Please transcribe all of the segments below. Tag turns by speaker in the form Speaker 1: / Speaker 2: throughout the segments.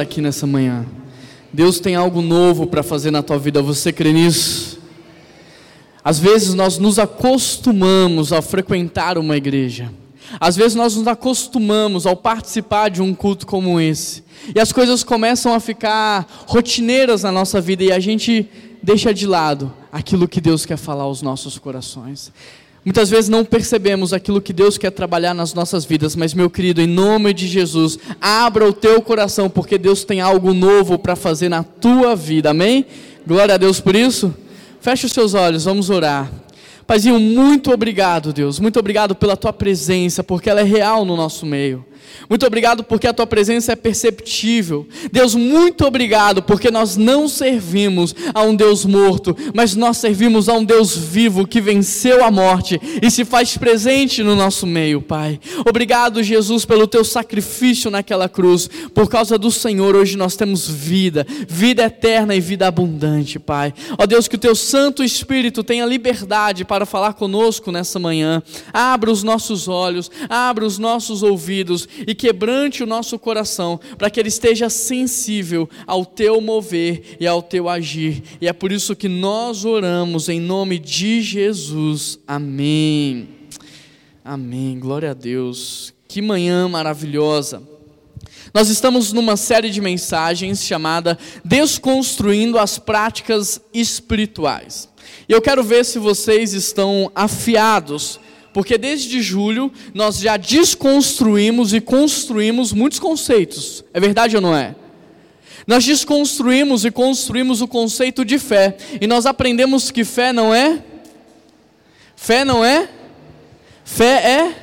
Speaker 1: aqui nessa manhã. Deus tem algo novo para fazer na tua vida, você crê nisso? Às vezes nós nos acostumamos a frequentar uma igreja. Às vezes nós nos acostumamos ao participar de um culto como esse. E as coisas começam a ficar rotineiras na nossa vida e a gente deixa de lado aquilo que Deus quer falar aos nossos corações. Muitas vezes não percebemos aquilo que Deus quer trabalhar nas nossas vidas, mas meu querido, em nome de Jesus, abra o teu coração, porque Deus tem algo novo para fazer na tua vida, amém? Glória a Deus por isso. Feche os seus olhos, vamos orar. Paizinho, muito obrigado, Deus. Muito obrigado pela tua presença, porque ela é real no nosso meio. Muito obrigado porque a tua presença é perceptível. Deus, muito obrigado porque nós não servimos a um Deus morto, mas nós servimos a um Deus vivo que venceu a morte e se faz presente no nosso meio, Pai. Obrigado, Jesus, pelo teu sacrifício naquela cruz. Por causa do Senhor, hoje nós temos vida, vida eterna e vida abundante, Pai. Ó Deus, que o teu Santo Espírito tenha liberdade para falar conosco nessa manhã. Abra os nossos olhos, abra os nossos ouvidos e quebrante o nosso coração, para que ele esteja sensível ao teu mover e ao teu agir. E é por isso que nós oramos em nome de Jesus. Amém. Amém. Glória a Deus. Que manhã maravilhosa. Nós estamos numa série de mensagens chamada Desconstruindo as Práticas Espirituais. E eu quero ver se vocês estão afiados porque desde julho nós já desconstruímos e construímos muitos conceitos. É verdade ou não é? Nós desconstruímos e construímos o conceito de fé. E nós aprendemos que fé não é? Fé não é? Fé é?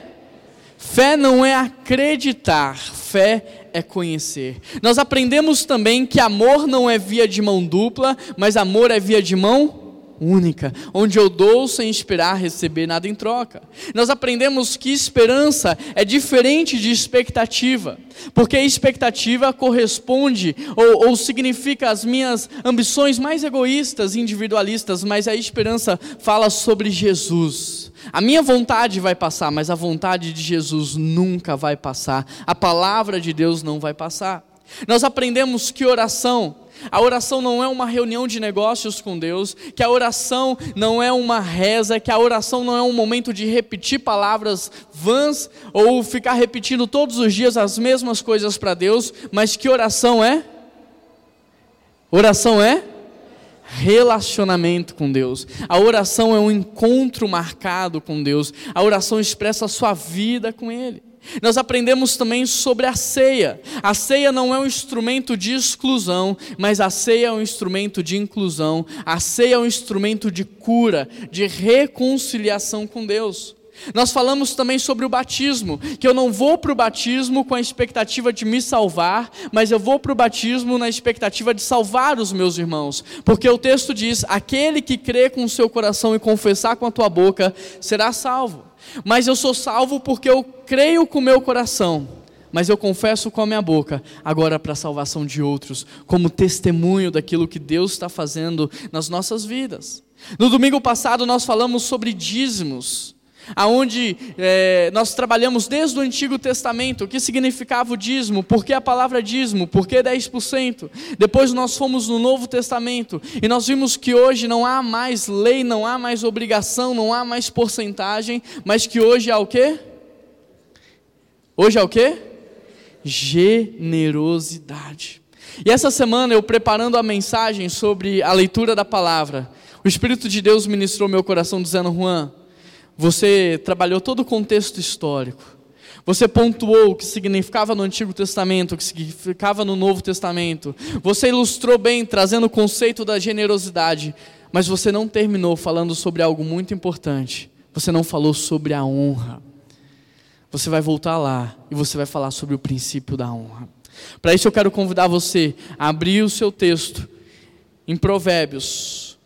Speaker 1: Fé não é acreditar, fé é conhecer. Nós aprendemos também que amor não é via de mão dupla, mas amor é via de mão única, onde eu dou sem esperar receber nada em troca. Nós aprendemos que esperança é diferente de expectativa, porque expectativa corresponde ou, ou significa as minhas ambições mais egoístas, individualistas, mas a esperança fala sobre Jesus. A minha vontade vai passar, mas a vontade de Jesus nunca vai passar. A palavra de Deus não vai passar. Nós aprendemos que oração a oração não é uma reunião de negócios com Deus, que a oração não é uma reza, que a oração não é um momento de repetir palavras vãs ou ficar repetindo todos os dias as mesmas coisas para Deus, mas que oração é? Oração é? relacionamento com Deus. A oração é um encontro marcado com Deus. A oração expressa a sua vida com Ele. Nós aprendemos também sobre a ceia. A ceia não é um instrumento de exclusão, mas a ceia é um instrumento de inclusão. A ceia é um instrumento de cura, de reconciliação com Deus. Nós falamos também sobre o batismo, que eu não vou para o batismo com a expectativa de me salvar, mas eu vou para o batismo na expectativa de salvar os meus irmãos, porque o texto diz: aquele que crê com o seu coração e confessar com a tua boca será salvo. Mas eu sou salvo porque eu creio com o meu coração, mas eu confesso com a minha boca, agora para a salvação de outros, como testemunho daquilo que Deus está fazendo nas nossas vidas. No domingo passado nós falamos sobre dízimos aonde é, nós trabalhamos desde o Antigo Testamento, o que significava o dízimo, por que a palavra dízimo, por que 10%. Depois nós fomos no Novo Testamento e nós vimos que hoje não há mais lei, não há mais obrigação, não há mais porcentagem, mas que hoje há o quê? Hoje é o quê? Generosidade. E essa semana eu preparando a mensagem sobre a leitura da palavra, o Espírito de Deus ministrou meu coração dizendo, Juan, você trabalhou todo o contexto histórico. Você pontuou o que significava no Antigo Testamento, o que significava no Novo Testamento. Você ilustrou bem, trazendo o conceito da generosidade. Mas você não terminou falando sobre algo muito importante. Você não falou sobre a honra. Você vai voltar lá e você vai falar sobre o princípio da honra. Para isso eu quero convidar você a abrir o seu texto em Provérbios,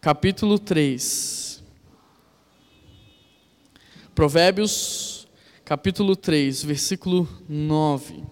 Speaker 1: capítulo 3. Provérbios, capítulo 3, versículo 9.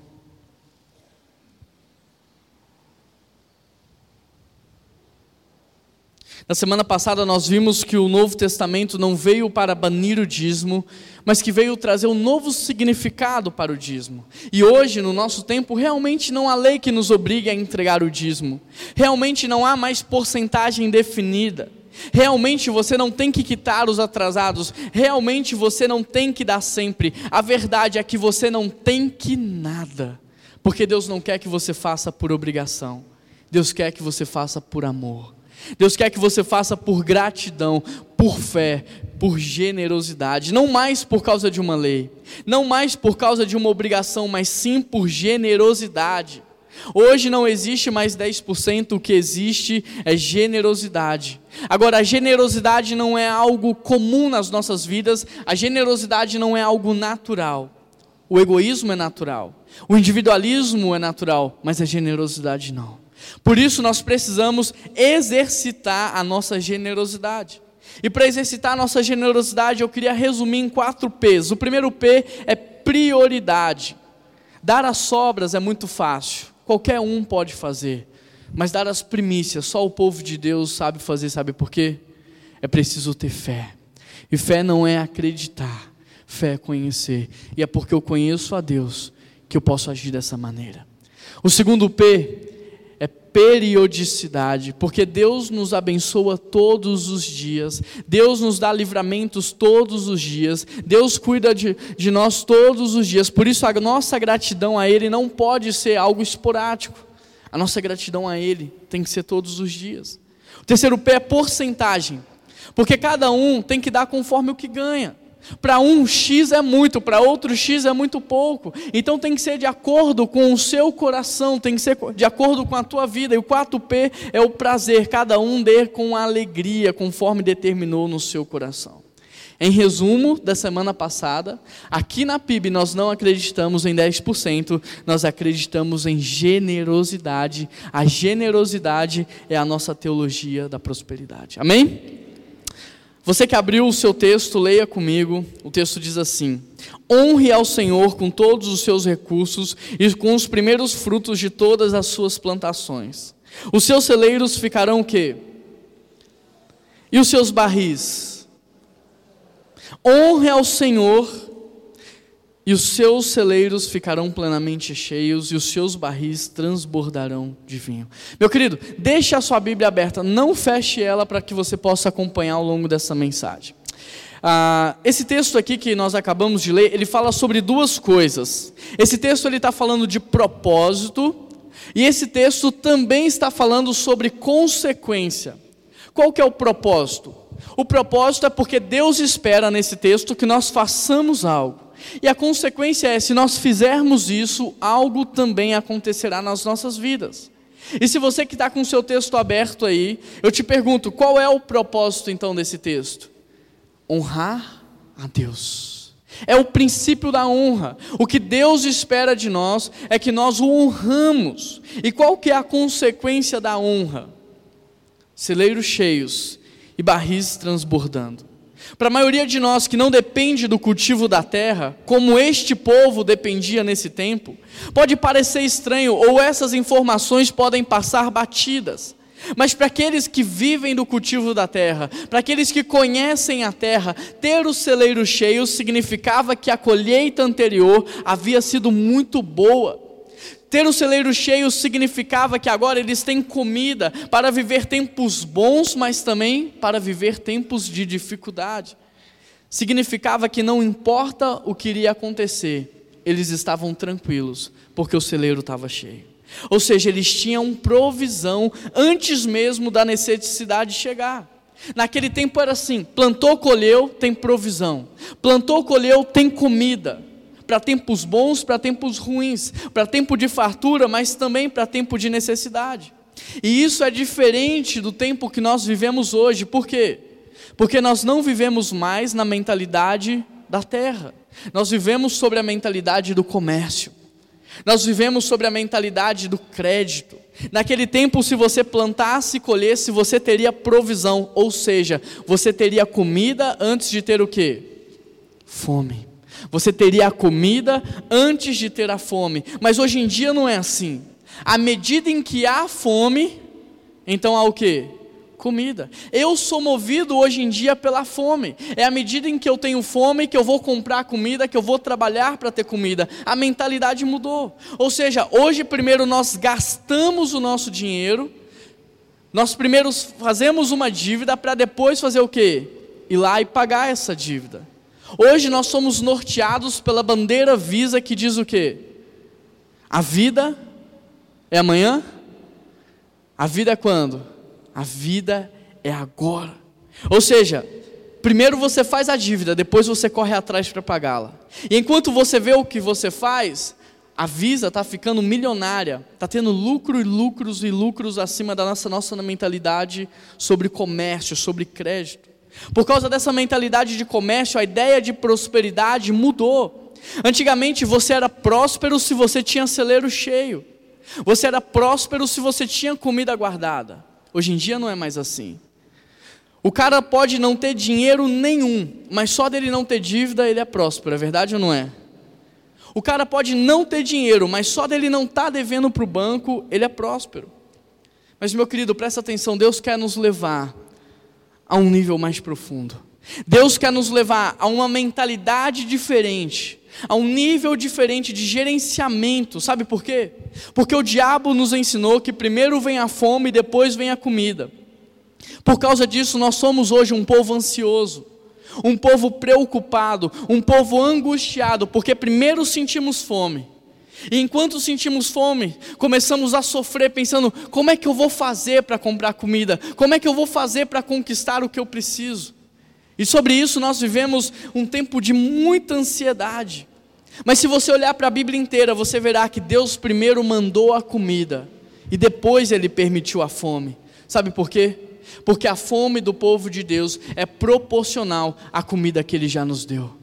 Speaker 1: Na semana passada nós vimos que o Novo Testamento não veio para banir o dízimo, mas que veio trazer um novo significado para o dízimo. E hoje, no nosso tempo, realmente não há lei que nos obrigue a entregar o dízimo. Realmente não há mais porcentagem definida. Realmente você não tem que quitar os atrasados. Realmente você não tem que dar sempre. A verdade é que você não tem que nada. Porque Deus não quer que você faça por obrigação. Deus quer que você faça por amor. Deus quer que você faça por gratidão, por fé, por generosidade, não mais por causa de uma lei, não mais por causa de uma obrigação, mas sim por generosidade. Hoje não existe mais 10%, o que existe é generosidade. Agora, a generosidade não é algo comum nas nossas vidas, a generosidade não é algo natural. O egoísmo é natural, o individualismo é natural, mas a generosidade não. Por isso nós precisamos exercitar a nossa generosidade. E para exercitar a nossa generosidade, eu queria resumir em quatro P's. O primeiro P é prioridade. Dar as sobras é muito fácil, qualquer um pode fazer. Mas dar as primícias, só o povo de Deus sabe fazer, sabe por quê? É preciso ter fé. E fé não é acreditar, fé é conhecer. E é porque eu conheço a Deus que eu posso agir dessa maneira. O segundo P periodicidade, porque Deus nos abençoa todos os dias, Deus nos dá livramentos todos os dias, Deus cuida de, de nós todos os dias, por isso a nossa gratidão a Ele não pode ser algo esporádico, a nossa gratidão a Ele tem que ser todos os dias. O terceiro pé é porcentagem, porque cada um tem que dar conforme o que ganha. Para um X é muito, para outro X é muito pouco. Então tem que ser de acordo com o seu coração, tem que ser de acordo com a tua vida. E o 4P é o prazer, cada um dê com alegria, conforme determinou no seu coração. Em resumo da semana passada, aqui na PIB nós não acreditamos em 10%, nós acreditamos em generosidade. A generosidade é a nossa teologia da prosperidade. Amém? Você que abriu o seu texto, leia comigo. O texto diz assim: Honre ao Senhor com todos os seus recursos e com os primeiros frutos de todas as suas plantações. Os seus celeiros ficarão o quê? E os seus barris? Honre ao Senhor e os seus celeiros ficarão plenamente cheios, e os seus barris transbordarão de vinho. Meu querido, deixe a sua Bíblia aberta, não feche ela para que você possa acompanhar ao longo dessa mensagem. Ah, esse texto aqui que nós acabamos de ler, ele fala sobre duas coisas. Esse texto ele está falando de propósito, e esse texto também está falando sobre consequência. Qual que é o propósito? O propósito é porque Deus espera nesse texto que nós façamos algo. E a consequência é: se nós fizermos isso, algo também acontecerá nas nossas vidas. E se você que está com o seu texto aberto aí, eu te pergunto: qual é o propósito então desse texto? Honrar a Deus. É o princípio da honra. O que Deus espera de nós é que nós o honramos. E qual que é a consequência da honra? Celeiros cheios e barris transbordando. Para a maioria de nós que não depende do cultivo da terra, como este povo dependia nesse tempo, pode parecer estranho ou essas informações podem passar batidas. Mas para aqueles que vivem do cultivo da terra, para aqueles que conhecem a terra, ter os celeiros cheios significava que a colheita anterior havia sido muito boa. Ter o celeiro cheio significava que agora eles têm comida para viver tempos bons, mas também para viver tempos de dificuldade. Significava que não importa o que iria acontecer, eles estavam tranquilos, porque o celeiro estava cheio. Ou seja, eles tinham provisão antes mesmo da necessidade chegar. Naquele tempo era assim: plantou, colheu, tem provisão. Plantou, colheu, tem comida para tempos bons, para tempos ruins, para tempo de fartura, mas também para tempo de necessidade. E isso é diferente do tempo que nós vivemos hoje, por quê? Porque nós não vivemos mais na mentalidade da terra, nós vivemos sobre a mentalidade do comércio, nós vivemos sobre a mentalidade do crédito. Naquele tempo, se você plantasse e colhesse, você teria provisão, ou seja, você teria comida antes de ter o quê? Fome. Você teria a comida antes de ter a fome. Mas hoje em dia não é assim. À medida em que há fome, então há o que? comida. Eu sou movido hoje em dia pela fome. É à medida em que eu tenho fome que eu vou comprar comida, que eu vou trabalhar para ter comida. A mentalidade mudou. Ou seja, hoje primeiro nós gastamos o nosso dinheiro, nós primeiro fazemos uma dívida para depois fazer o quê? Ir lá e pagar essa dívida. Hoje nós somos norteados pela bandeira Visa que diz o quê? A vida é amanhã? A vida é quando? A vida é agora. Ou seja, primeiro você faz a dívida, depois você corre atrás para pagá-la. E enquanto você vê o que você faz, a Visa está ficando milionária, está tendo lucro e lucros e lucros acima da nossa, nossa mentalidade sobre comércio, sobre crédito. Por causa dessa mentalidade de comércio, a ideia de prosperidade mudou. Antigamente você era próspero se você tinha celeiro cheio. Você era próspero se você tinha comida guardada. Hoje em dia não é mais assim. O cara pode não ter dinheiro nenhum, mas só dele não ter dívida ele é próspero, é verdade ou não é? O cara pode não ter dinheiro, mas só dele não estar tá devendo para o banco, ele é próspero. Mas, meu querido, presta atenção: Deus quer nos levar a um nível mais profundo. Deus quer nos levar a uma mentalidade diferente, a um nível diferente de gerenciamento. Sabe por quê? Porque o diabo nos ensinou que primeiro vem a fome e depois vem a comida. Por causa disso, nós somos hoje um povo ansioso, um povo preocupado, um povo angustiado, porque primeiro sentimos fome. E enquanto sentimos fome, começamos a sofrer pensando: como é que eu vou fazer para comprar comida? Como é que eu vou fazer para conquistar o que eu preciso? E sobre isso nós vivemos um tempo de muita ansiedade. Mas se você olhar para a Bíblia inteira, você verá que Deus primeiro mandou a comida e depois ele permitiu a fome. Sabe por quê? Porque a fome do povo de Deus é proporcional à comida que ele já nos deu.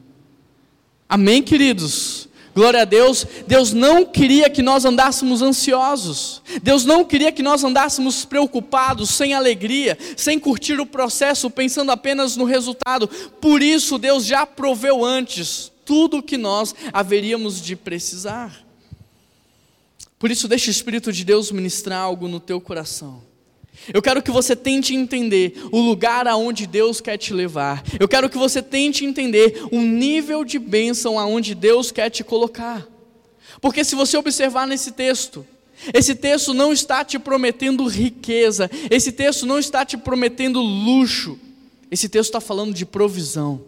Speaker 1: Amém, queridos? Glória a Deus. Deus não queria que nós andássemos ansiosos. Deus não queria que nós andássemos preocupados, sem alegria, sem curtir o processo, pensando apenas no resultado. Por isso, Deus já proveu antes tudo o que nós haveríamos de precisar. Por isso, deixa o Espírito de Deus ministrar algo no teu coração. Eu quero que você tente entender o lugar aonde Deus quer te levar. Eu quero que você tente entender o nível de bênção aonde Deus quer te colocar. Porque se você observar nesse texto, esse texto não está te prometendo riqueza, esse texto não está te prometendo luxo, esse texto está falando de provisão.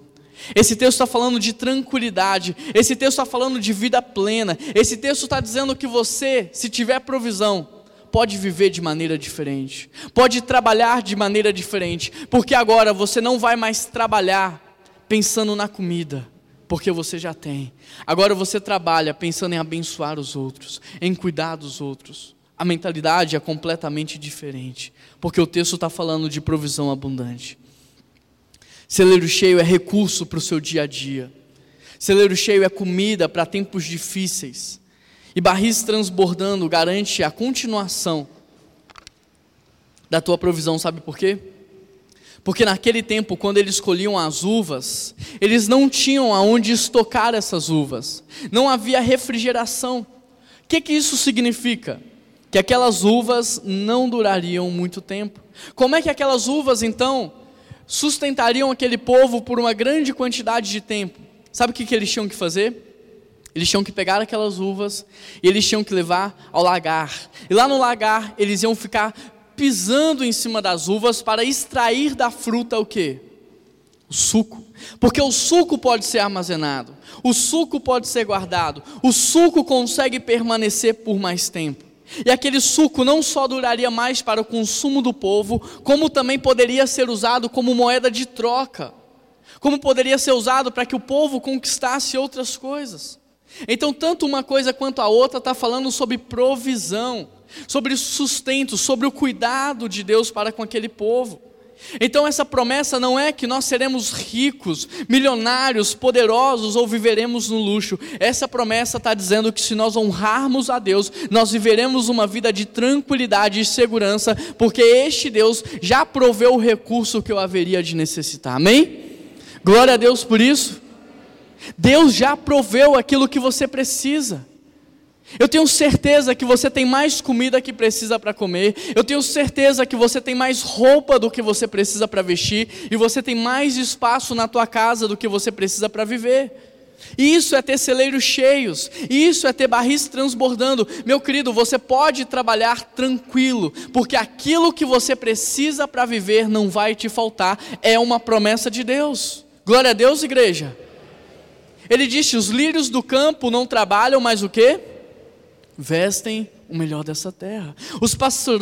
Speaker 1: Esse texto está falando de tranquilidade, esse texto está falando de vida plena, esse texto está dizendo que você, se tiver provisão, pode viver de maneira diferente, pode trabalhar de maneira diferente, porque agora você não vai mais trabalhar pensando na comida, porque você já tem. Agora você trabalha pensando em abençoar os outros, em cuidar dos outros. A mentalidade é completamente diferente, porque o texto está falando de provisão abundante. Celeiro cheio é recurso para o seu dia a dia. Celeiro cheio é comida para tempos difíceis. E barris transbordando garante a continuação da tua provisão, sabe por quê? Porque naquele tempo, quando eles colhiam as uvas, eles não tinham aonde estocar essas uvas, não havia refrigeração. O que, que isso significa? Que aquelas uvas não durariam muito tempo. Como é que aquelas uvas, então, sustentariam aquele povo por uma grande quantidade de tempo? Sabe o que, que eles tinham que fazer? Eles tinham que pegar aquelas uvas e eles tinham que levar ao lagar. E lá no lagar eles iam ficar pisando em cima das uvas para extrair da fruta o que? O suco. Porque o suco pode ser armazenado, o suco pode ser guardado, o suco consegue permanecer por mais tempo. E aquele suco não só duraria mais para o consumo do povo, como também poderia ser usado como moeda de troca, como poderia ser usado para que o povo conquistasse outras coisas. Então, tanto uma coisa quanto a outra está falando sobre provisão, sobre sustento, sobre o cuidado de Deus para com aquele povo. Então, essa promessa não é que nós seremos ricos, milionários, poderosos ou viveremos no luxo. Essa promessa está dizendo que se nós honrarmos a Deus, nós viveremos uma vida de tranquilidade e segurança, porque este Deus já proveu o recurso que eu haveria de necessitar. Amém? Glória a Deus por isso. Deus já proveu aquilo que você precisa. Eu tenho certeza que você tem mais comida que precisa para comer. Eu tenho certeza que você tem mais roupa do que você precisa para vestir. E você tem mais espaço na tua casa do que você precisa para viver. Isso é ter celeiros cheios, isso é ter barris transbordando. Meu querido, você pode trabalhar tranquilo, porque aquilo que você precisa para viver não vai te faltar, é uma promessa de Deus. Glória a Deus, igreja. Ele disse: os lírios do campo não trabalham, mas o que? Vestem o melhor dessa terra. Os,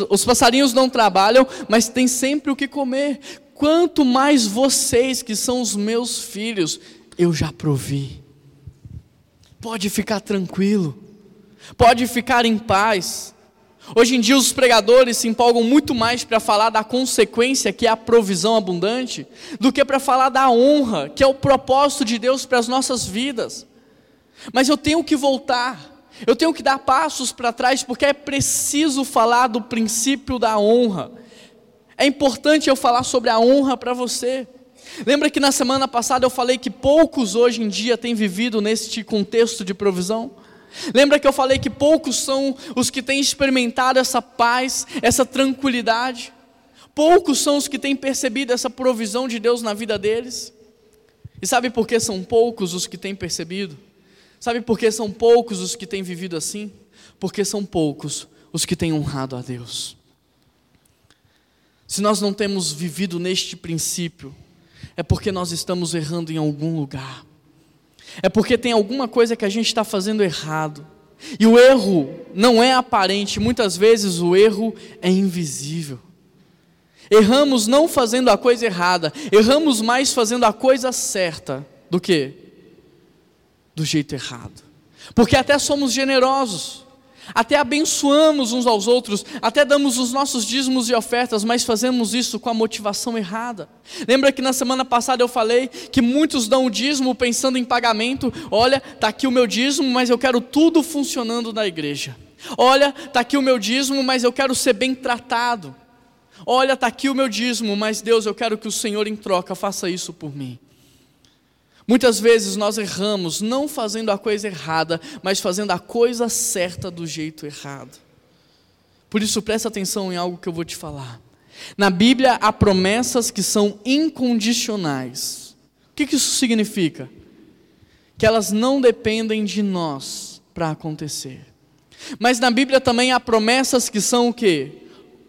Speaker 1: os passarinhos não trabalham, mas têm sempre o que comer. Quanto mais vocês, que são os meus filhos, eu já provi. Pode ficar tranquilo, pode ficar em paz. Hoje em dia os pregadores se empolgam muito mais para falar da consequência, que é a provisão abundante, do que para falar da honra, que é o propósito de Deus para as nossas vidas. Mas eu tenho que voltar, eu tenho que dar passos para trás, porque é preciso falar do princípio da honra. É importante eu falar sobre a honra para você. Lembra que na semana passada eu falei que poucos hoje em dia têm vivido neste contexto de provisão? Lembra que eu falei que poucos são os que têm experimentado essa paz, essa tranquilidade? Poucos são os que têm percebido essa provisão de Deus na vida deles? E sabe por que são poucos os que têm percebido? Sabe por que são poucos os que têm vivido assim? Porque são poucos os que têm honrado a Deus. Se nós não temos vivido neste princípio, é porque nós estamos errando em algum lugar. É porque tem alguma coisa que a gente está fazendo errado. E o erro não é aparente, muitas vezes o erro é invisível. Erramos não fazendo a coisa errada, erramos mais fazendo a coisa certa do que do jeito errado. Porque até somos generosos, até abençoamos uns aos outros, até damos os nossos dízimos e ofertas, mas fazemos isso com a motivação errada. Lembra que na semana passada eu falei que muitos dão o dízimo pensando em pagamento? Olha, está aqui o meu dízimo, mas eu quero tudo funcionando na igreja. Olha, está aqui o meu dízimo, mas eu quero ser bem tratado. Olha, está aqui o meu dízimo, mas Deus, eu quero que o Senhor em troca faça isso por mim. Muitas vezes nós erramos não fazendo a coisa errada, mas fazendo a coisa certa do jeito errado. Por isso, presta atenção em algo que eu vou te falar. Na Bíblia há promessas que são incondicionais. O que, isso significa? Que elas não dependem de nós para acontecer. Mas na Bíblia também há promessas que são o quê?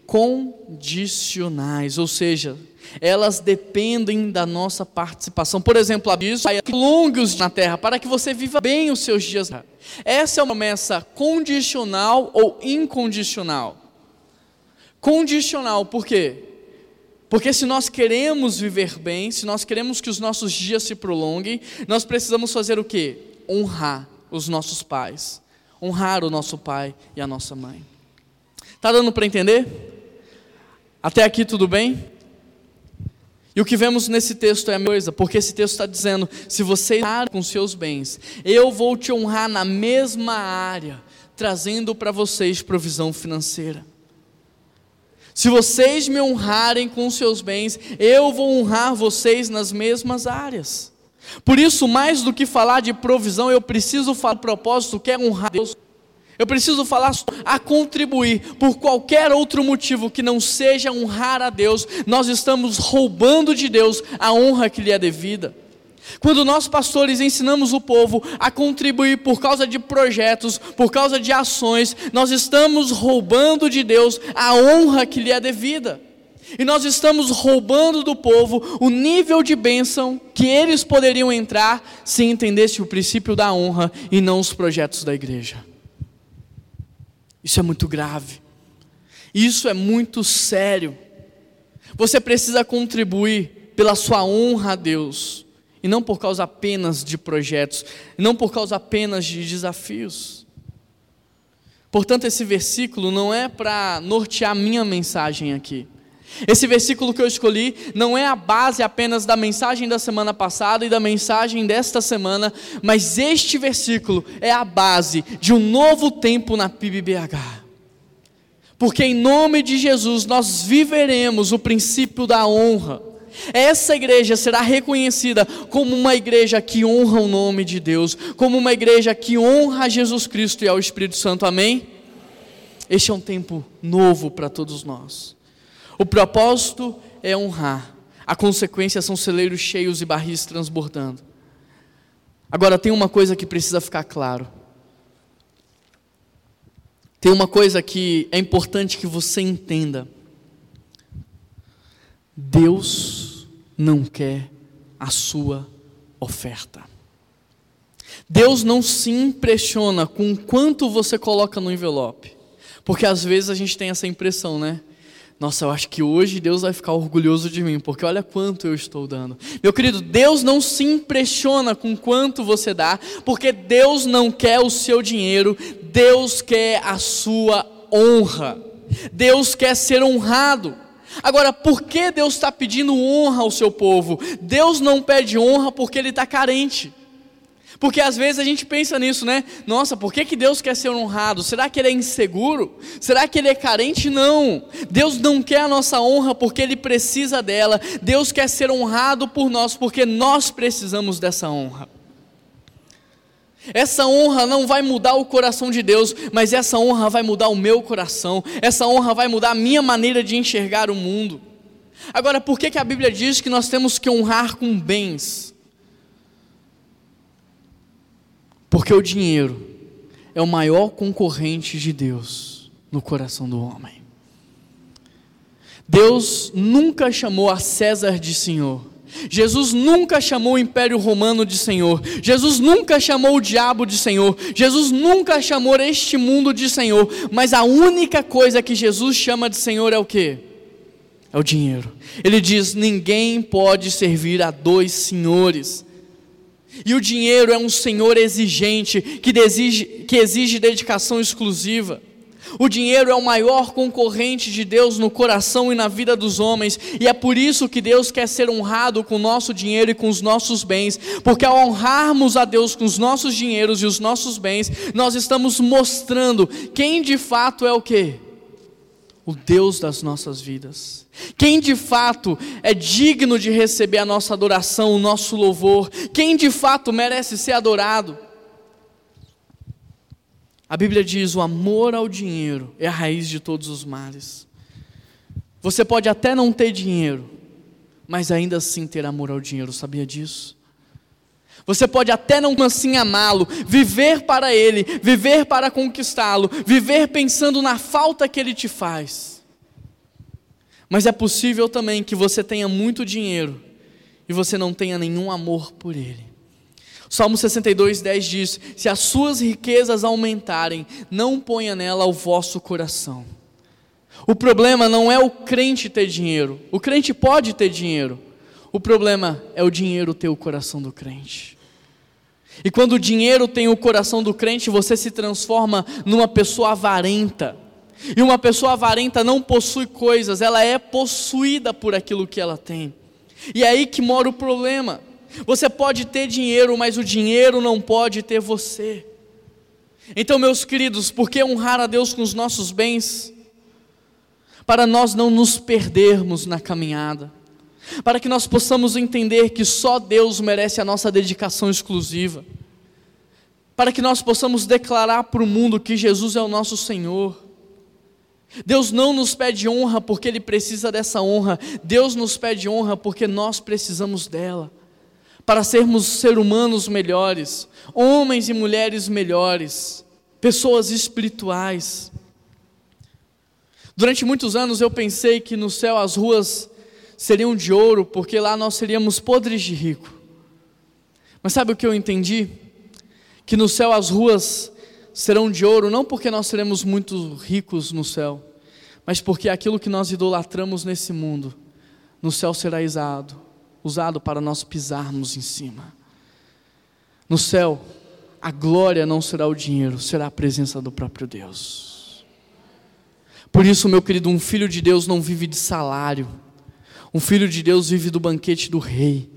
Speaker 1: Condicionais, ou seja, elas dependem da nossa participação. Por exemplo, a Bíblia diz: longos na terra, para que você viva bem os seus dias. Essa é uma promessa condicional ou incondicional? Condicional, por quê? Porque se nós queremos viver bem, se nós queremos que os nossos dias se prolonguem, nós precisamos fazer o quê? Honrar os nossos pais, honrar o nosso pai e a nossa mãe. Tá dando para entender? Até aqui tudo bem? E o que vemos nesse texto é a coisa, porque esse texto está dizendo: se você honrar com seus bens, eu vou te honrar na mesma área, trazendo para vocês provisão financeira. Se vocês me honrarem com seus bens, eu vou honrar vocês nas mesmas áreas. Por isso, mais do que falar de provisão, eu preciso falar do propósito que é honrar Deus. Eu preciso falar a contribuir por qualquer outro motivo que não seja honrar a Deus. Nós estamos roubando de Deus a honra que lhe é devida. Quando nós pastores ensinamos o povo a contribuir por causa de projetos, por causa de ações, nós estamos roubando de Deus a honra que lhe é devida. E nós estamos roubando do povo o nível de bênção que eles poderiam entrar se entendesse o princípio da honra e não os projetos da igreja. Isso é muito grave. Isso é muito sério. Você precisa contribuir pela sua honra a Deus, e não por causa apenas de projetos, não por causa apenas de desafios. Portanto, esse versículo não é para nortear minha mensagem aqui. Esse versículo que eu escolhi não é a base apenas da mensagem da semana passada e da mensagem desta semana, mas este versículo é a base de um novo tempo na PIBBH. Porque em nome de Jesus nós viveremos o princípio da honra. Essa igreja será reconhecida como uma igreja que honra o nome de Deus, como uma igreja que honra Jesus Cristo e ao Espírito Santo. Amém? Este é um tempo novo para todos nós. O propósito é honrar. A consequência são celeiros cheios e barris transbordando. Agora tem uma coisa que precisa ficar claro. Tem uma coisa que é importante que você entenda. Deus não quer a sua oferta. Deus não se impressiona com quanto você coloca no envelope. Porque às vezes a gente tem essa impressão, né? Nossa, eu acho que hoje Deus vai ficar orgulhoso de mim, porque olha quanto eu estou dando. Meu querido, Deus não se impressiona com quanto você dá, porque Deus não quer o seu dinheiro, Deus quer a sua honra. Deus quer ser honrado. Agora, por que Deus está pedindo honra ao seu povo? Deus não pede honra porque ele está carente. Porque às vezes a gente pensa nisso, né? Nossa, por que, que Deus quer ser honrado? Será que ele é inseguro? Será que ele é carente? Não. Deus não quer a nossa honra porque ele precisa dela. Deus quer ser honrado por nós porque nós precisamos dessa honra. Essa honra não vai mudar o coração de Deus, mas essa honra vai mudar o meu coração, essa honra vai mudar a minha maneira de enxergar o mundo. Agora, por que, que a Bíblia diz que nós temos que honrar com bens? Porque o dinheiro é o maior concorrente de Deus no coração do homem. Deus nunca chamou a César de Senhor, Jesus nunca chamou o Império Romano de Senhor. Jesus nunca chamou o diabo de Senhor. Jesus nunca chamou este mundo de Senhor. Mas a única coisa que Jesus chama de Senhor é o que? É o dinheiro. Ele diz: ninguém pode servir a dois senhores. E o dinheiro é um senhor exigente que, exige, que exige dedicação exclusiva. O dinheiro é o maior concorrente de Deus no coração e na vida dos homens, e é por isso que Deus quer ser honrado com o nosso dinheiro e com os nossos bens, porque ao honrarmos a Deus com os nossos dinheiros e os nossos bens, nós estamos mostrando quem de fato é o que? O Deus das nossas vidas. Quem de fato é digno de receber a nossa adoração, o nosso louvor, quem de fato merece ser adorado. A Bíblia diz: o amor ao dinheiro é a raiz de todos os males. Você pode até não ter dinheiro, mas ainda assim ter amor ao dinheiro, sabia disso? Você pode até não assim amá-lo, viver para ele, viver para conquistá-lo, viver pensando na falta que ele te faz. Mas é possível também que você tenha muito dinheiro e você não tenha nenhum amor por ele. Salmo 62, 10 diz: Se as suas riquezas aumentarem, não ponha nela o vosso coração. O problema não é o crente ter dinheiro. O crente pode ter dinheiro. O problema é o dinheiro ter o coração do crente. E quando o dinheiro tem o coração do crente, você se transforma numa pessoa avarenta. E uma pessoa avarenta não possui coisas, ela é possuída por aquilo que ela tem. E é aí que mora o problema. Você pode ter dinheiro, mas o dinheiro não pode ter você. Então, meus queridos, por que honrar a Deus com os nossos bens? Para nós não nos perdermos na caminhada, para que nós possamos entender que só Deus merece a nossa dedicação exclusiva, para que nós possamos declarar para o mundo que Jesus é o nosso Senhor. Deus não nos pede honra porque Ele precisa dessa honra, Deus nos pede honra porque nós precisamos dela para sermos seres humanos melhores, homens e mulheres melhores, pessoas espirituais. Durante muitos anos eu pensei que no céu as ruas seriam de ouro, porque lá nós seríamos podres de rico. Mas sabe o que eu entendi? Que no céu as ruas serão de ouro, não porque nós seremos muito ricos no céu, mas porque aquilo que nós idolatramos nesse mundo, no céu será exado usado para nós pisarmos em cima. No céu, a glória não será o dinheiro, será a presença do próprio Deus. Por isso, meu querido, um filho de Deus não vive de salário, um filho de Deus vive do banquete do rei.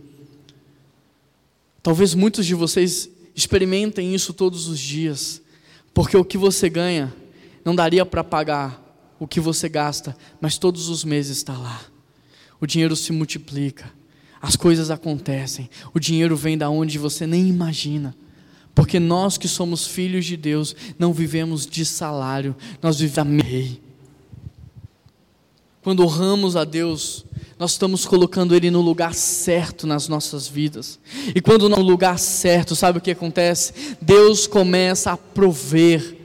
Speaker 1: Talvez muitos de vocês experimentem isso todos os dias, porque o que você ganha não daria para pagar o que você gasta, mas todos os meses está lá. o dinheiro se multiplica, as coisas acontecem, o dinheiro vem da onde você nem imagina. Porque nós que somos filhos de Deus não vivemos de salário, nós vivemos da rei. Quando honramos a Deus, nós estamos colocando Ele no lugar certo nas nossas vidas. E quando no lugar certo, sabe o que acontece? Deus começa a prover.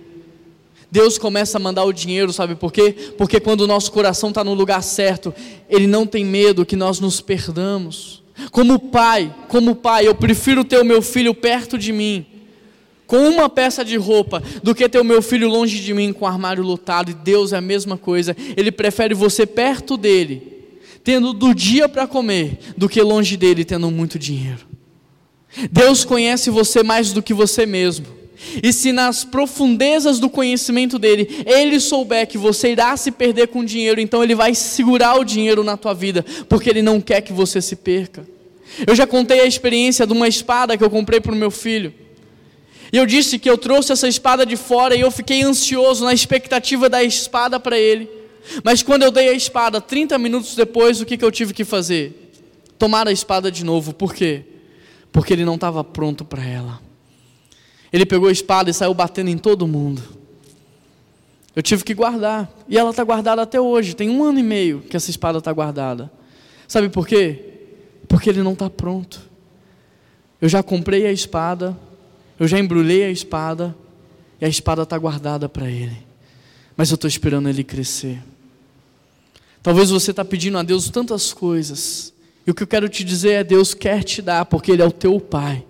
Speaker 1: Deus começa a mandar o dinheiro, sabe por quê? Porque quando o nosso coração está no lugar certo, Ele não tem medo que nós nos perdamos. Como pai, como pai, eu prefiro ter o meu filho perto de mim com uma peça de roupa do que ter o meu filho longe de mim com o armário lotado. E Deus é a mesma coisa. Ele prefere você perto dele, tendo do dia para comer, do que longe dele, tendo muito dinheiro. Deus conhece você mais do que você mesmo. E se nas profundezas do conhecimento dele, ele souber que você irá se perder com dinheiro, então ele vai segurar o dinheiro na tua vida, porque ele não quer que você se perca. Eu já contei a experiência de uma espada que eu comprei para o meu filho. E eu disse que eu trouxe essa espada de fora e eu fiquei ansioso na expectativa da espada para ele. Mas quando eu dei a espada, 30 minutos depois, o que, que eu tive que fazer? Tomar a espada de novo. Por quê? Porque ele não estava pronto para ela. Ele pegou a espada e saiu batendo em todo mundo. Eu tive que guardar. E ela está guardada até hoje. Tem um ano e meio que essa espada está guardada. Sabe por quê? Porque ele não está pronto. Eu já comprei a espada, eu já embrulhei a espada e a espada está guardada para ele. Mas eu estou esperando ele crescer. Talvez você está pedindo a Deus tantas coisas. E o que eu quero te dizer é: Deus quer te dar, porque Ele é o teu Pai.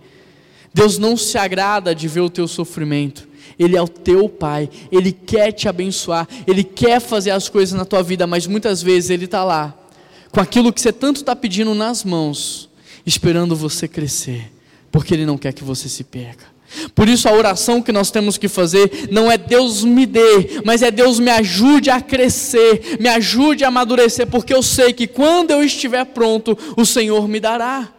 Speaker 1: Deus não se agrada de ver o teu sofrimento. Ele é o teu Pai. Ele quer te abençoar. Ele quer fazer as coisas na tua vida, mas muitas vezes Ele está lá, com aquilo que você tanto está pedindo nas mãos, esperando você crescer, porque Ele não quer que você se perca. Por isso a oração que nós temos que fazer não é Deus me dê, mas é Deus me ajude a crescer, me ajude a amadurecer, porque eu sei que quando eu estiver pronto, o Senhor me dará.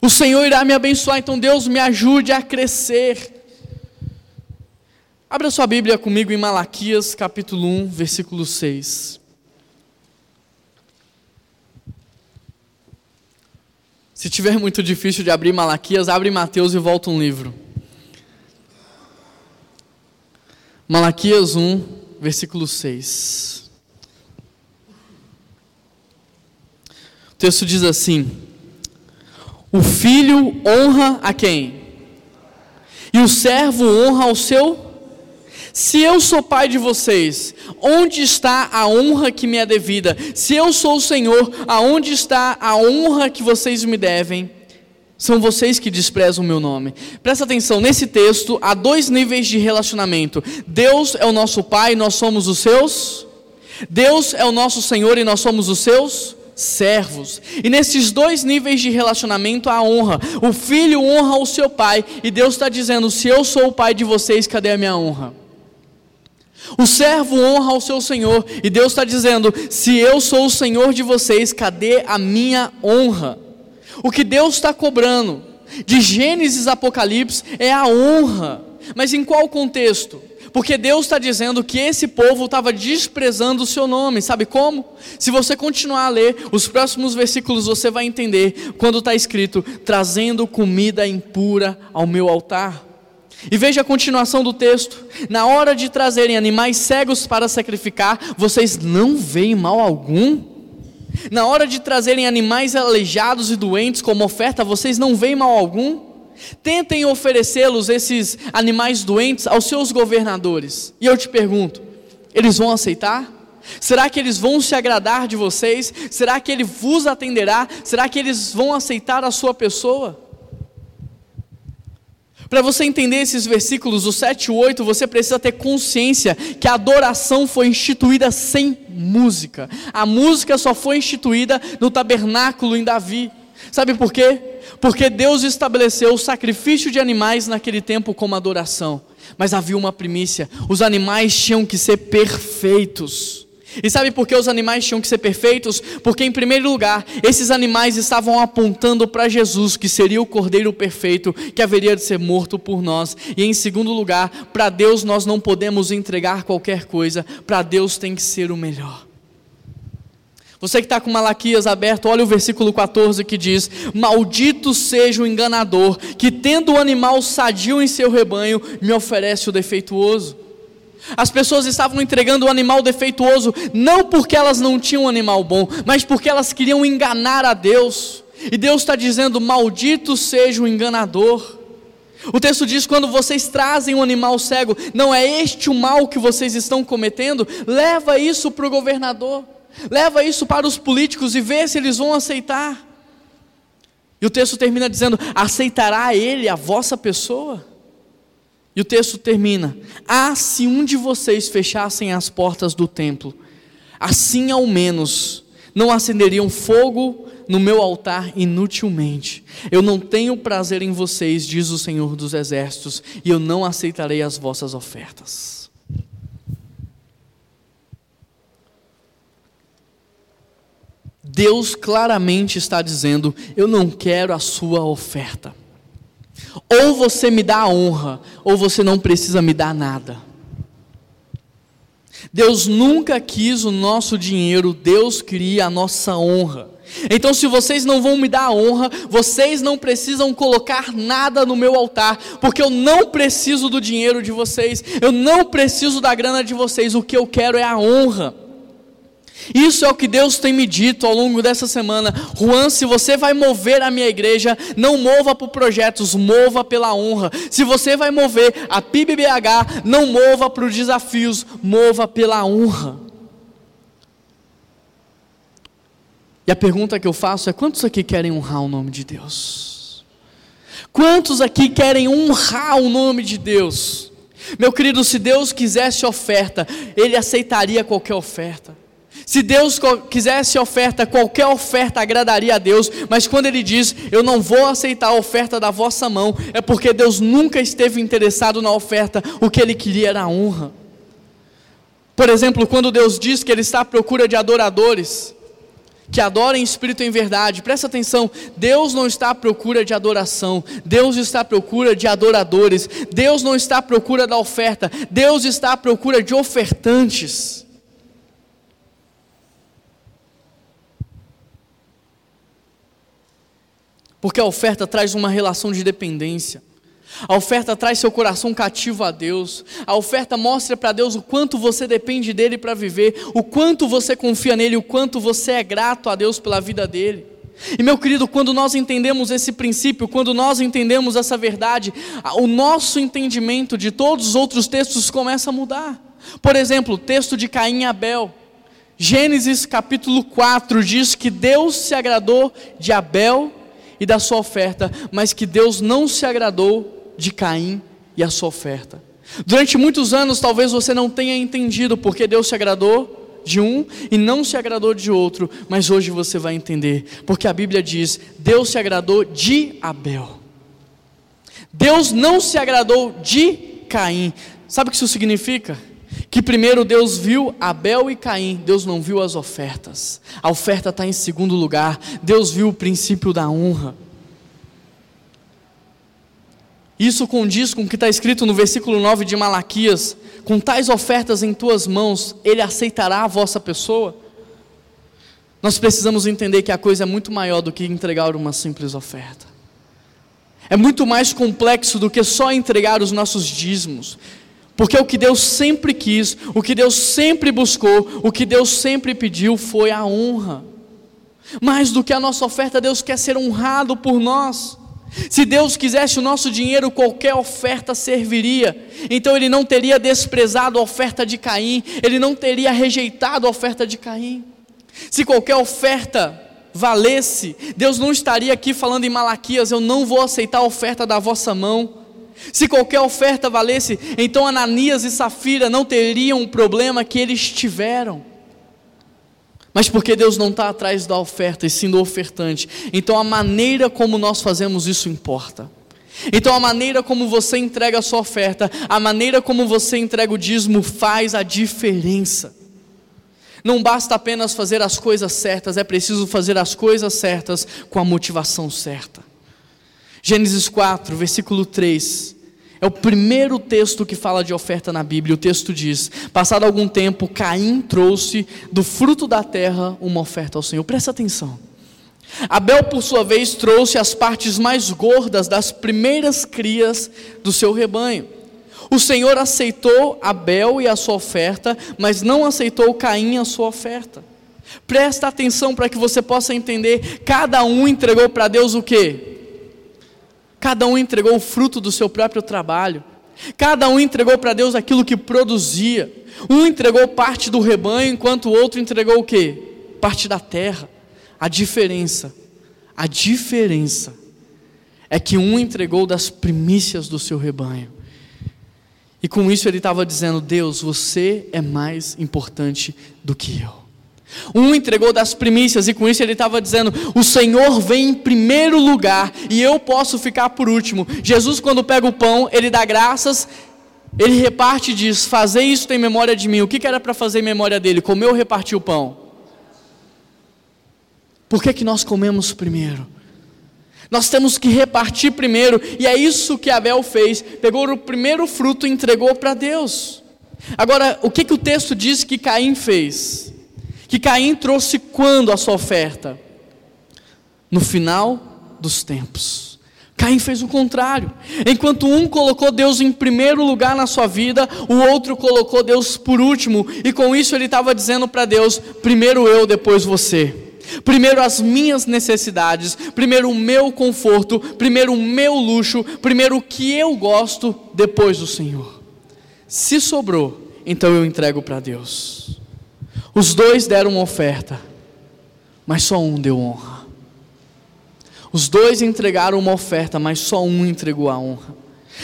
Speaker 1: O Senhor irá me abençoar, então Deus me ajude a crescer. Abra sua Bíblia comigo em Malaquias capítulo 1, versículo 6. Se tiver muito difícil de abrir Malaquias, abre Mateus e volta um livro. Malaquias 1, versículo 6. O texto diz assim: O filho honra a quem? E o servo honra ao seu se eu sou pai de vocês, onde está a honra que me é devida? Se eu sou o Senhor, aonde está a honra que vocês me devem? São vocês que desprezam o meu nome. Presta atenção, nesse texto há dois níveis de relacionamento. Deus é o nosso Pai, nós somos os seus. Deus é o nosso Senhor e nós somos os seus servos. E nesses dois níveis de relacionamento há honra. O filho honra o seu pai e Deus está dizendo: se eu sou o pai de vocês, cadê a minha honra? O servo honra ao seu senhor, e Deus está dizendo: se eu sou o senhor de vocês, cadê a minha honra? O que Deus está cobrando, de Gênesis Apocalipse, é a honra, mas em qual contexto? Porque Deus está dizendo que esse povo estava desprezando o seu nome, sabe como? Se você continuar a ler os próximos versículos, você vai entender quando está escrito: trazendo comida impura ao meu altar. E veja a continuação do texto: na hora de trazerem animais cegos para sacrificar, vocês não veem mal algum? Na hora de trazerem animais aleijados e doentes como oferta, vocês não veem mal algum? Tentem oferecê-los, esses animais doentes, aos seus governadores. E eu te pergunto: eles vão aceitar? Será que eles vão se agradar de vocês? Será que ele vos atenderá? Será que eles vão aceitar a sua pessoa? Para você entender esses versículos, o 7 e 8, você precisa ter consciência que a adoração foi instituída sem música. A música só foi instituída no tabernáculo em Davi. Sabe por quê? Porque Deus estabeleceu o sacrifício de animais naquele tempo como adoração. Mas havia uma primícia: os animais tinham que ser perfeitos. E sabe por que os animais tinham que ser perfeitos? Porque, em primeiro lugar, esses animais estavam apontando para Jesus, que seria o cordeiro perfeito, que haveria de ser morto por nós. E, em segundo lugar, para Deus nós não podemos entregar qualquer coisa, para Deus tem que ser o melhor. Você que está com Malaquias aberto, olha o versículo 14 que diz: Maldito seja o enganador, que tendo o animal sadio em seu rebanho, me oferece o defeituoso. As pessoas estavam entregando o animal defeituoso, não porque elas não tinham um animal bom, mas porque elas queriam enganar a Deus. E Deus está dizendo: Maldito seja o enganador. O texto diz: quando vocês trazem um animal cego, não é este o mal que vocês estão cometendo? Leva isso para o governador. Leva isso para os políticos e vê se eles vão aceitar. E o texto termina dizendo: aceitará ele a vossa pessoa? E o texto termina: Ah, se um de vocês fechassem as portas do templo, assim ao menos não acenderiam fogo no meu altar inutilmente. Eu não tenho prazer em vocês, diz o Senhor dos Exércitos, e eu não aceitarei as vossas ofertas. Deus claramente está dizendo: Eu não quero a sua oferta. Ou você me dá a honra, ou você não precisa me dar nada. Deus nunca quis o nosso dinheiro, Deus queria a nossa honra. Então, se vocês não vão me dar a honra, vocês não precisam colocar nada no meu altar, porque eu não preciso do dinheiro de vocês, eu não preciso da grana de vocês, o que eu quero é a honra. Isso é o que Deus tem me dito ao longo dessa semana. Juan, se você vai mover a minha igreja, não mova por projetos, mova pela honra. Se você vai mover a PIBBH, não mova para os desafios, mova pela honra. E a pergunta que eu faço é: quantos aqui querem honrar o nome de Deus? Quantos aqui querem honrar o nome de Deus? Meu querido, se Deus quisesse oferta, Ele aceitaria qualquer oferta. Se Deus quisesse oferta, qualquer oferta agradaria a Deus, mas quando Ele diz, eu não vou aceitar a oferta da vossa mão, é porque Deus nunca esteve interessado na oferta, o que Ele queria era a honra. Por exemplo, quando Deus diz que Ele está à procura de adoradores, que adorem espírito em verdade, presta atenção, Deus não está à procura de adoração, Deus está à procura de adoradores, Deus não está à procura da oferta, Deus está à procura de ofertantes. Porque a oferta traz uma relação de dependência. A oferta traz seu coração cativo a Deus. A oferta mostra para Deus o quanto você depende dele para viver, o quanto você confia nele, o quanto você é grato a Deus pela vida dele. E meu querido, quando nós entendemos esse princípio, quando nós entendemos essa verdade, o nosso entendimento de todos os outros textos começa a mudar. Por exemplo, o texto de Caim e Abel. Gênesis capítulo 4 diz que Deus se agradou de Abel e da sua oferta, mas que Deus não se agradou de Caim e a sua oferta. Durante muitos anos, talvez você não tenha entendido porque Deus se agradou de um e não se agradou de outro, mas hoje você vai entender, porque a Bíblia diz: Deus se agradou de Abel. Deus não se agradou de Caim. Sabe o que isso significa? Que primeiro Deus viu Abel e Caim, Deus não viu as ofertas. A oferta está em segundo lugar. Deus viu o princípio da honra. Isso condiz com o que está escrito no versículo 9 de Malaquias: com tais ofertas em tuas mãos, Ele aceitará a vossa pessoa. Nós precisamos entender que a coisa é muito maior do que entregar uma simples oferta. É muito mais complexo do que só entregar os nossos dízimos. Porque o que Deus sempre quis, o que Deus sempre buscou, o que Deus sempre pediu foi a honra. Mais do que a nossa oferta, Deus quer ser honrado por nós. Se Deus quisesse o nosso dinheiro, qualquer oferta serviria. Então ele não teria desprezado a oferta de Caim, ele não teria rejeitado a oferta de Caim. Se qualquer oferta valesse, Deus não estaria aqui falando em Malaquias: eu não vou aceitar a oferta da vossa mão. Se qualquer oferta valesse, então Ananias e Safira não teriam o problema que eles tiveram. Mas porque Deus não está atrás da oferta, e sim do ofertante. Então a maneira como nós fazemos isso importa. Então a maneira como você entrega a sua oferta, a maneira como você entrega o dízimo faz a diferença. Não basta apenas fazer as coisas certas, é preciso fazer as coisas certas com a motivação certa. Gênesis 4, versículo 3, é o primeiro texto que fala de oferta na Bíblia. O texto diz: Passado algum tempo, Caim trouxe do fruto da terra uma oferta ao Senhor. Presta atenção. Abel, por sua vez, trouxe as partes mais gordas das primeiras crias do seu rebanho. O Senhor aceitou Abel e a sua oferta, mas não aceitou Caim a sua oferta. Presta atenção para que você possa entender: cada um entregou para Deus o que? Cada um entregou o fruto do seu próprio trabalho. Cada um entregou para Deus aquilo que produzia. Um entregou parte do rebanho, enquanto o outro entregou o quê? Parte da terra. A diferença, a diferença é que um entregou das primícias do seu rebanho. E com isso ele estava dizendo: Deus, você é mais importante do que eu. Um entregou das primícias, e com isso ele estava dizendo: O Senhor vem em primeiro lugar e eu posso ficar por último. Jesus, quando pega o pão, ele dá graças, ele reparte e diz: Fazer isso em memória de mim. O que, que era para fazer em memória dele? Comer ou repartir o pão? Por que, que nós comemos primeiro? Nós temos que repartir primeiro, e é isso que Abel fez: pegou o primeiro fruto e entregou para Deus. Agora, o que, que o texto diz que Caim fez? Que Caim trouxe quando a sua oferta? No final dos tempos. Caim fez o contrário. Enquanto um colocou Deus em primeiro lugar na sua vida, o outro colocou Deus por último, e com isso ele estava dizendo para Deus: primeiro eu, depois você. Primeiro as minhas necessidades, primeiro o meu conforto, primeiro o meu luxo, primeiro o que eu gosto, depois o Senhor. Se sobrou, então eu entrego para Deus. Os dois deram uma oferta, mas só um deu honra. Os dois entregaram uma oferta, mas só um entregou a honra.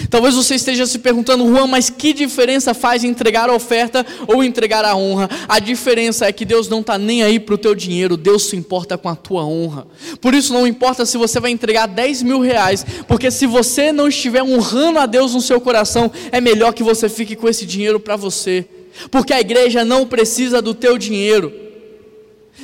Speaker 1: Talvez você esteja se perguntando, Juan, mas que diferença faz entregar a oferta ou entregar a honra? A diferença é que Deus não está nem aí para o teu dinheiro, Deus se importa com a tua honra. Por isso não importa se você vai entregar 10 mil reais, porque se você não estiver honrando a Deus no seu coração, é melhor que você fique com esse dinheiro para você porque a igreja não precisa do teu dinheiro.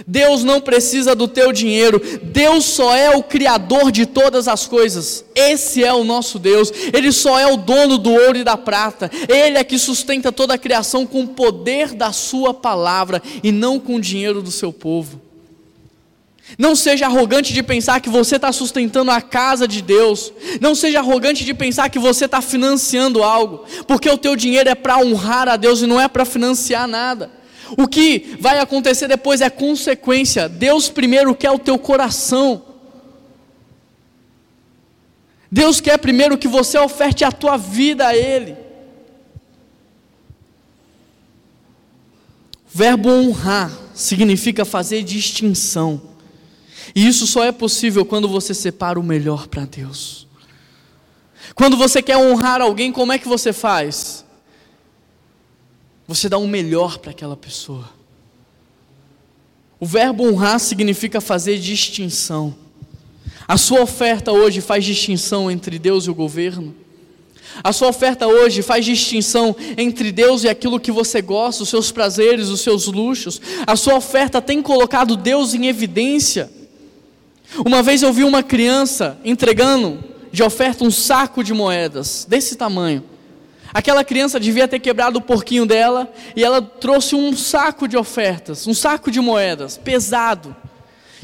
Speaker 1: Deus não precisa do teu dinheiro, Deus só é o Criador de todas as coisas, esse é o nosso Deus, Ele só é o dono do ouro e da prata, Ele é que sustenta toda a criação com o poder da Sua palavra e não com o dinheiro do seu povo. Não seja arrogante de pensar que você está sustentando a casa de Deus. Não seja arrogante de pensar que você está financiando algo, porque o teu dinheiro é para honrar a Deus e não é para financiar nada. O que vai acontecer depois é consequência. Deus primeiro quer o teu coração. Deus quer primeiro que você oferte a tua vida a Ele. O verbo honrar significa fazer distinção. E isso só é possível quando você separa o melhor para Deus. Quando você quer honrar alguém, como é que você faz? Você dá o melhor para aquela pessoa. O verbo honrar significa fazer distinção. A sua oferta hoje faz distinção entre Deus e o governo. A sua oferta hoje faz distinção entre Deus e aquilo que você gosta, os seus prazeres, os seus luxos. A sua oferta tem colocado Deus em evidência. Uma vez eu vi uma criança entregando de oferta um saco de moedas desse tamanho. Aquela criança devia ter quebrado o porquinho dela e ela trouxe um saco de ofertas, um saco de moedas, pesado.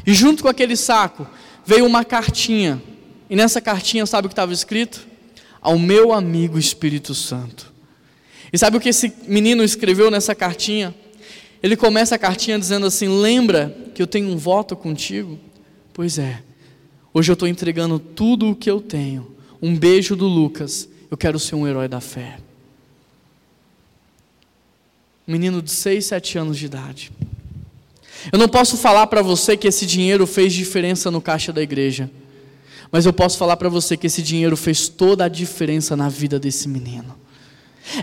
Speaker 1: E junto com aquele saco veio uma cartinha. E nessa cartinha, sabe o que estava escrito? Ao meu amigo Espírito Santo. E sabe o que esse menino escreveu nessa cartinha? Ele começa a cartinha dizendo assim: Lembra que eu tenho um voto contigo? Pois é, hoje eu estou entregando tudo o que eu tenho. Um beijo do Lucas, eu quero ser um herói da fé. Um menino de 6, 7 anos de idade. Eu não posso falar para você que esse dinheiro fez diferença no caixa da igreja, mas eu posso falar para você que esse dinheiro fez toda a diferença na vida desse menino.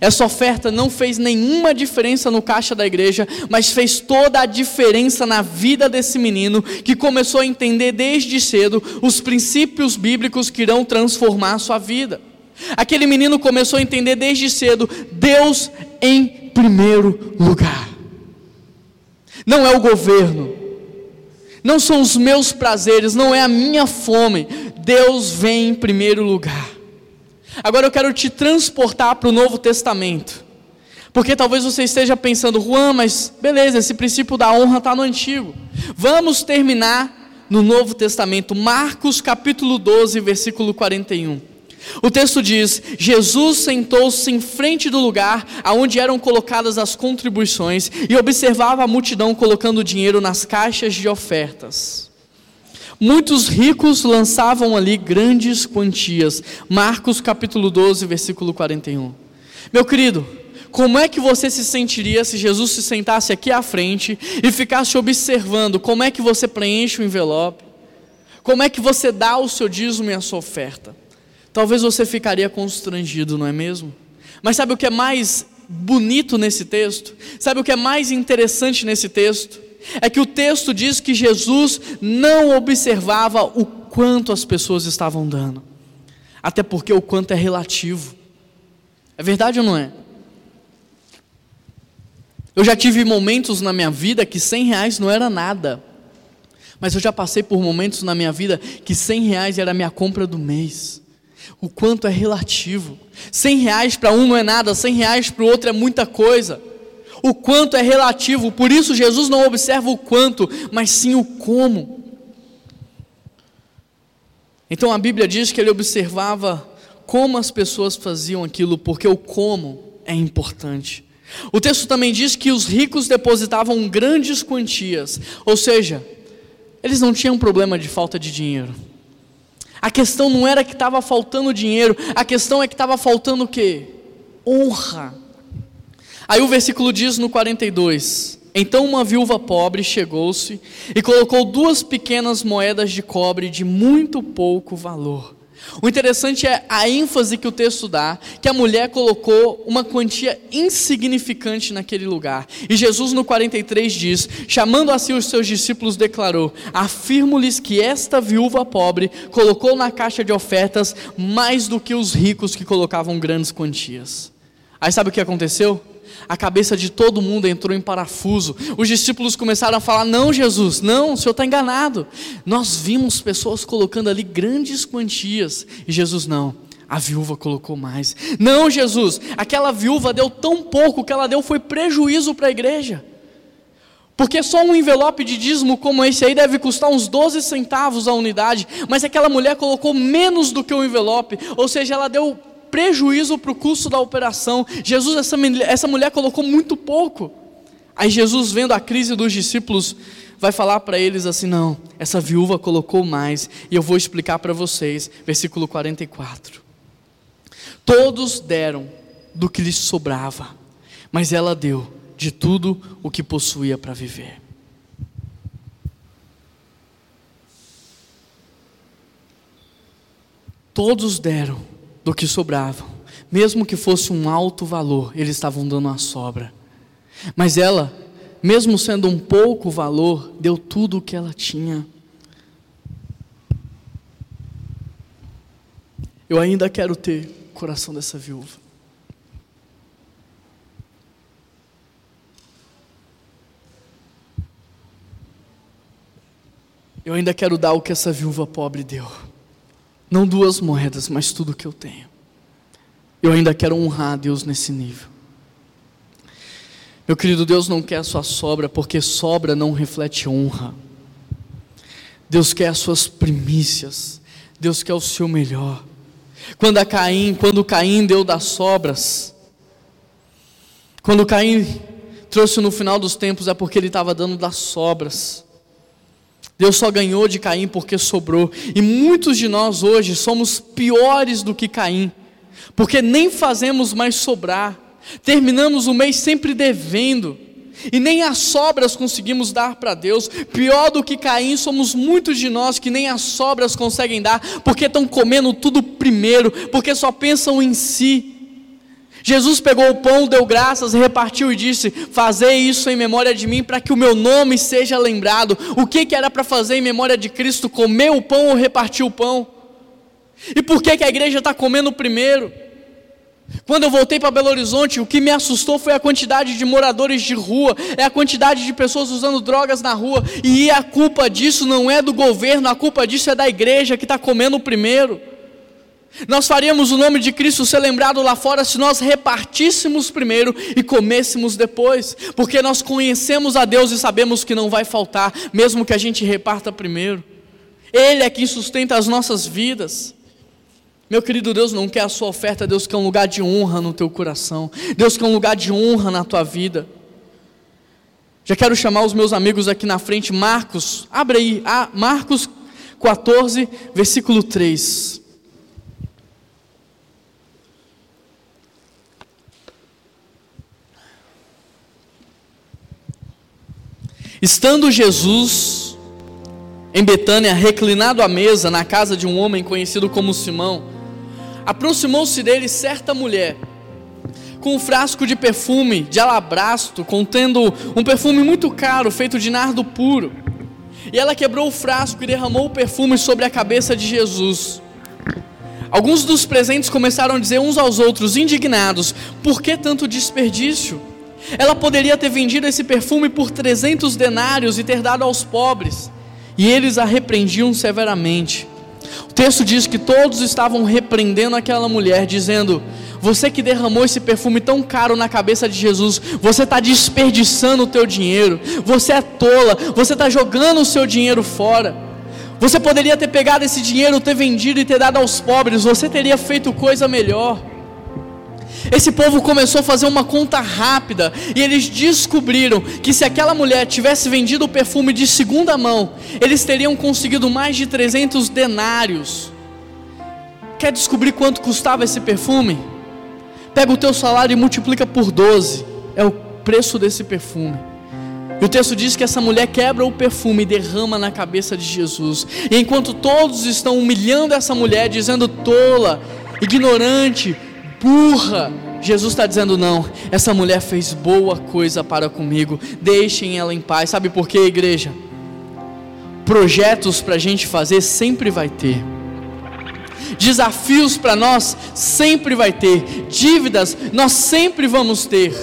Speaker 1: Essa oferta não fez nenhuma diferença no caixa da igreja, mas fez toda a diferença na vida desse menino que começou a entender desde cedo os princípios bíblicos que irão transformar a sua vida. Aquele menino começou a entender desde cedo Deus em primeiro lugar. Não é o governo, não são os meus prazeres, não é a minha fome. Deus vem em primeiro lugar. Agora eu quero te transportar para o Novo Testamento. Porque talvez você esteja pensando, Juan, mas beleza, esse princípio da honra está no Antigo. Vamos terminar no Novo Testamento, Marcos capítulo 12, versículo 41. O texto diz: Jesus sentou-se em frente do lugar aonde eram colocadas as contribuições e observava a multidão colocando dinheiro nas caixas de ofertas. Muitos ricos lançavam ali grandes quantias. Marcos capítulo 12, versículo 41. Meu querido, como é que você se sentiria se Jesus se sentasse aqui à frente e ficasse observando como é que você preenche o envelope? Como é que você dá o seu dízimo e a sua oferta? Talvez você ficaria constrangido, não é mesmo? Mas sabe o que é mais bonito nesse texto? Sabe o que é mais interessante nesse texto? É que o texto diz que Jesus não observava o quanto as pessoas estavam dando, até porque o quanto é relativo. É verdade ou não é? Eu já tive momentos na minha vida que 100 reais não era nada, mas eu já passei por momentos na minha vida que 100 reais era a minha compra do mês o quanto é relativo. Cem reais para um não é nada, cem reais para o outro é muita coisa. O quanto é relativo, por isso Jesus não observa o quanto, mas sim o como. Então a Bíblia diz que ele observava como as pessoas faziam aquilo, porque o como é importante. O texto também diz que os ricos depositavam grandes quantias, ou seja, eles não tinham problema de falta de dinheiro. A questão não era que estava faltando dinheiro, a questão é que estava faltando o quê? Honra. Aí o versículo diz no 42: Então uma viúva pobre chegou-se e colocou duas pequenas moedas de cobre de muito pouco valor o interessante é a ênfase que o texto dá, que a mulher colocou uma quantia insignificante naquele lugar. E Jesus no 43 diz: chamando assim os seus discípulos, declarou: Afirmo-lhes que esta viúva pobre colocou na caixa de ofertas mais do que os ricos que colocavam grandes quantias. Aí sabe o que aconteceu? A cabeça de todo mundo entrou em parafuso. Os discípulos começaram a falar: Não, Jesus, não, o senhor está enganado. Nós vimos pessoas colocando ali grandes quantias, e Jesus não. A viúva colocou mais. Não, Jesus, aquela viúva deu tão pouco que ela deu foi prejuízo para a igreja. Porque só um envelope de dízimo como esse aí deve custar uns 12 centavos a unidade, mas aquela mulher colocou menos do que o envelope, ou seja, ela deu prejuízo para o custo da operação. Jesus, essa, essa mulher colocou muito pouco. Aí Jesus, vendo a crise dos discípulos, vai falar para eles assim: não, essa viúva colocou mais, e eu vou explicar para vocês, versículo 44. Todos deram do que lhes sobrava, mas ela deu de tudo o que possuía para viver. Todos deram do que sobravam. Mesmo que fosse um alto valor, eles estavam dando a sobra. Mas ela, mesmo sendo um pouco valor, deu tudo o que ela tinha. Eu ainda quero ter o coração dessa viúva. Eu ainda quero dar o que essa viúva pobre deu. Não duas moedas, mas tudo que eu tenho. Eu ainda quero honrar a Deus nesse nível. Meu querido, Deus não quer a sua sobra, porque sobra não reflete honra. Deus quer as suas primícias. Deus quer o seu melhor. Quando a Caim, quando Caim deu das sobras, quando Caim trouxe no final dos tempos é porque ele estava dando das sobras. Deus só ganhou de Caim porque sobrou. E muitos de nós hoje somos piores do que Caim, porque nem fazemos mais sobrar. Terminamos o mês sempre devendo. E nem as sobras conseguimos dar para Deus. Pior do que Caim, somos muitos de nós que nem as sobras conseguem dar, porque estão comendo tudo primeiro, porque só pensam em si. Jesus pegou o pão, deu graças, repartiu e disse: Fazei isso em memória de mim, para que o meu nome seja lembrado. O que, que era para fazer em memória de Cristo? Comer o pão ou repartir o pão? E por que, que a igreja está comendo primeiro? Quando eu voltei para Belo Horizonte, o que me assustou foi a quantidade de moradores de rua, é a quantidade de pessoas usando drogas na rua, e a culpa disso não é do governo, a culpa disso é da igreja que está comendo primeiro. Nós faríamos o nome de Cristo ser lembrado lá fora se nós repartíssemos primeiro e comêssemos depois, porque nós conhecemos a Deus e sabemos que não vai faltar, mesmo que a gente reparta primeiro. Ele é quem sustenta as nossas vidas. Meu querido Deus não quer a sua oferta, Deus quer um lugar de honra no teu coração, Deus quer um lugar de honra na tua vida. Já quero chamar os meus amigos aqui na frente, Marcos, abre aí, ah, Marcos 14, versículo 3. Estando Jesus em Betânia, reclinado à mesa na casa de um homem conhecido como Simão, aproximou-se dele certa mulher, com um frasco de perfume de alabastro, contendo um perfume muito caro, feito de nardo puro. E ela quebrou o frasco e derramou o perfume sobre a cabeça de Jesus. Alguns dos presentes começaram a dizer uns aos outros, indignados: por que tanto desperdício? Ela poderia ter vendido esse perfume por 300 denários e ter dado aos pobres. E eles a repreendiam severamente. O texto diz que todos estavam repreendendo aquela mulher, dizendo: Você que derramou esse perfume tão caro na cabeça de Jesus, você está desperdiçando o teu dinheiro, você é tola, você está jogando o seu dinheiro fora. Você poderia ter pegado esse dinheiro, ter vendido e ter dado aos pobres, você teria feito coisa melhor. Esse povo começou a fazer uma conta rápida e eles descobriram que se aquela mulher tivesse vendido o perfume de segunda mão, eles teriam conseguido mais de 300 denários. Quer descobrir quanto custava esse perfume? Pega o teu salário e multiplica por 12. É o preço desse perfume. E o texto diz que essa mulher quebra o perfume e derrama na cabeça de Jesus. E enquanto todos estão humilhando essa mulher, dizendo tola, ignorante, burra. Jesus está dizendo: não, essa mulher fez boa coisa para comigo, deixem ela em paz. Sabe por quê, igreja? Projetos para a gente fazer sempre vai ter, desafios para nós sempre vai ter, dívidas nós sempre vamos ter,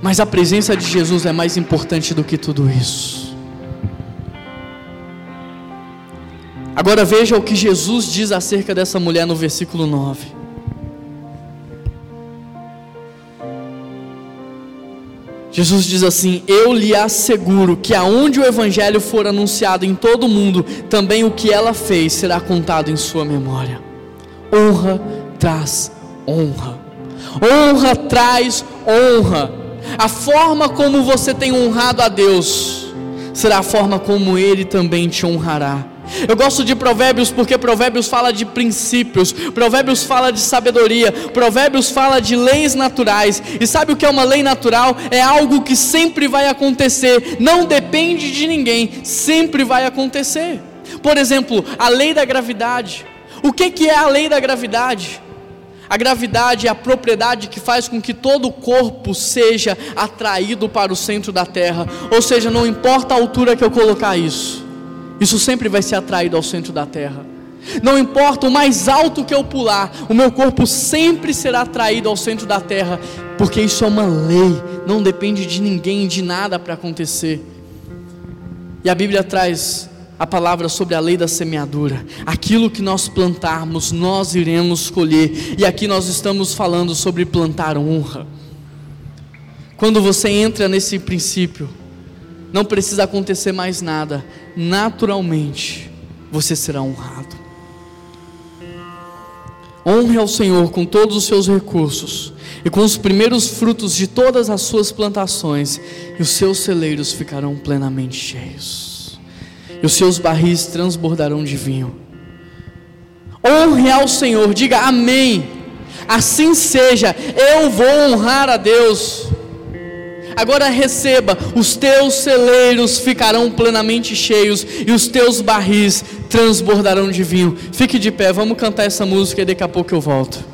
Speaker 1: mas a presença de Jesus é mais importante do que tudo isso. Agora veja o que Jesus diz acerca dessa mulher no versículo 9. Jesus diz assim: Eu lhe asseguro que aonde o evangelho for anunciado em todo o mundo, também o que ela fez será contado em sua memória. Honra traz honra. Honra traz honra. A forma como você tem honrado a Deus será a forma como ele também te honrará. Eu gosto de Provérbios porque Provérbios fala de princípios, Provérbios fala de sabedoria, Provérbios fala de leis naturais. E sabe o que é uma lei natural? É algo que sempre vai acontecer, não depende de ninguém, sempre vai acontecer. Por exemplo, a lei da gravidade. O que, que é a lei da gravidade? A gravidade é a propriedade que faz com que todo o corpo seja atraído para o centro da Terra. Ou seja, não importa a altura que eu colocar isso isso sempre vai ser atraído ao centro da terra. Não importa o mais alto que eu pular, o meu corpo sempre será atraído ao centro da terra, porque isso é uma lei, não depende de ninguém, de nada para acontecer. E a Bíblia traz a palavra sobre a lei da semeadura. Aquilo que nós plantarmos, nós iremos colher. E aqui nós estamos falando sobre plantar honra. Quando você entra nesse princípio, não precisa acontecer mais nada, naturalmente você será honrado. Honre ao Senhor com todos os seus recursos e com os primeiros frutos de todas as suas plantações, e os seus celeiros ficarão plenamente cheios, e os seus barris transbordarão de vinho. Honre ao Senhor, diga amém. Assim seja, eu vou honrar a Deus. Agora receba: os teus celeiros ficarão plenamente cheios e os teus barris transbordarão de vinho. Fique de pé, vamos cantar essa música e daqui a pouco eu volto.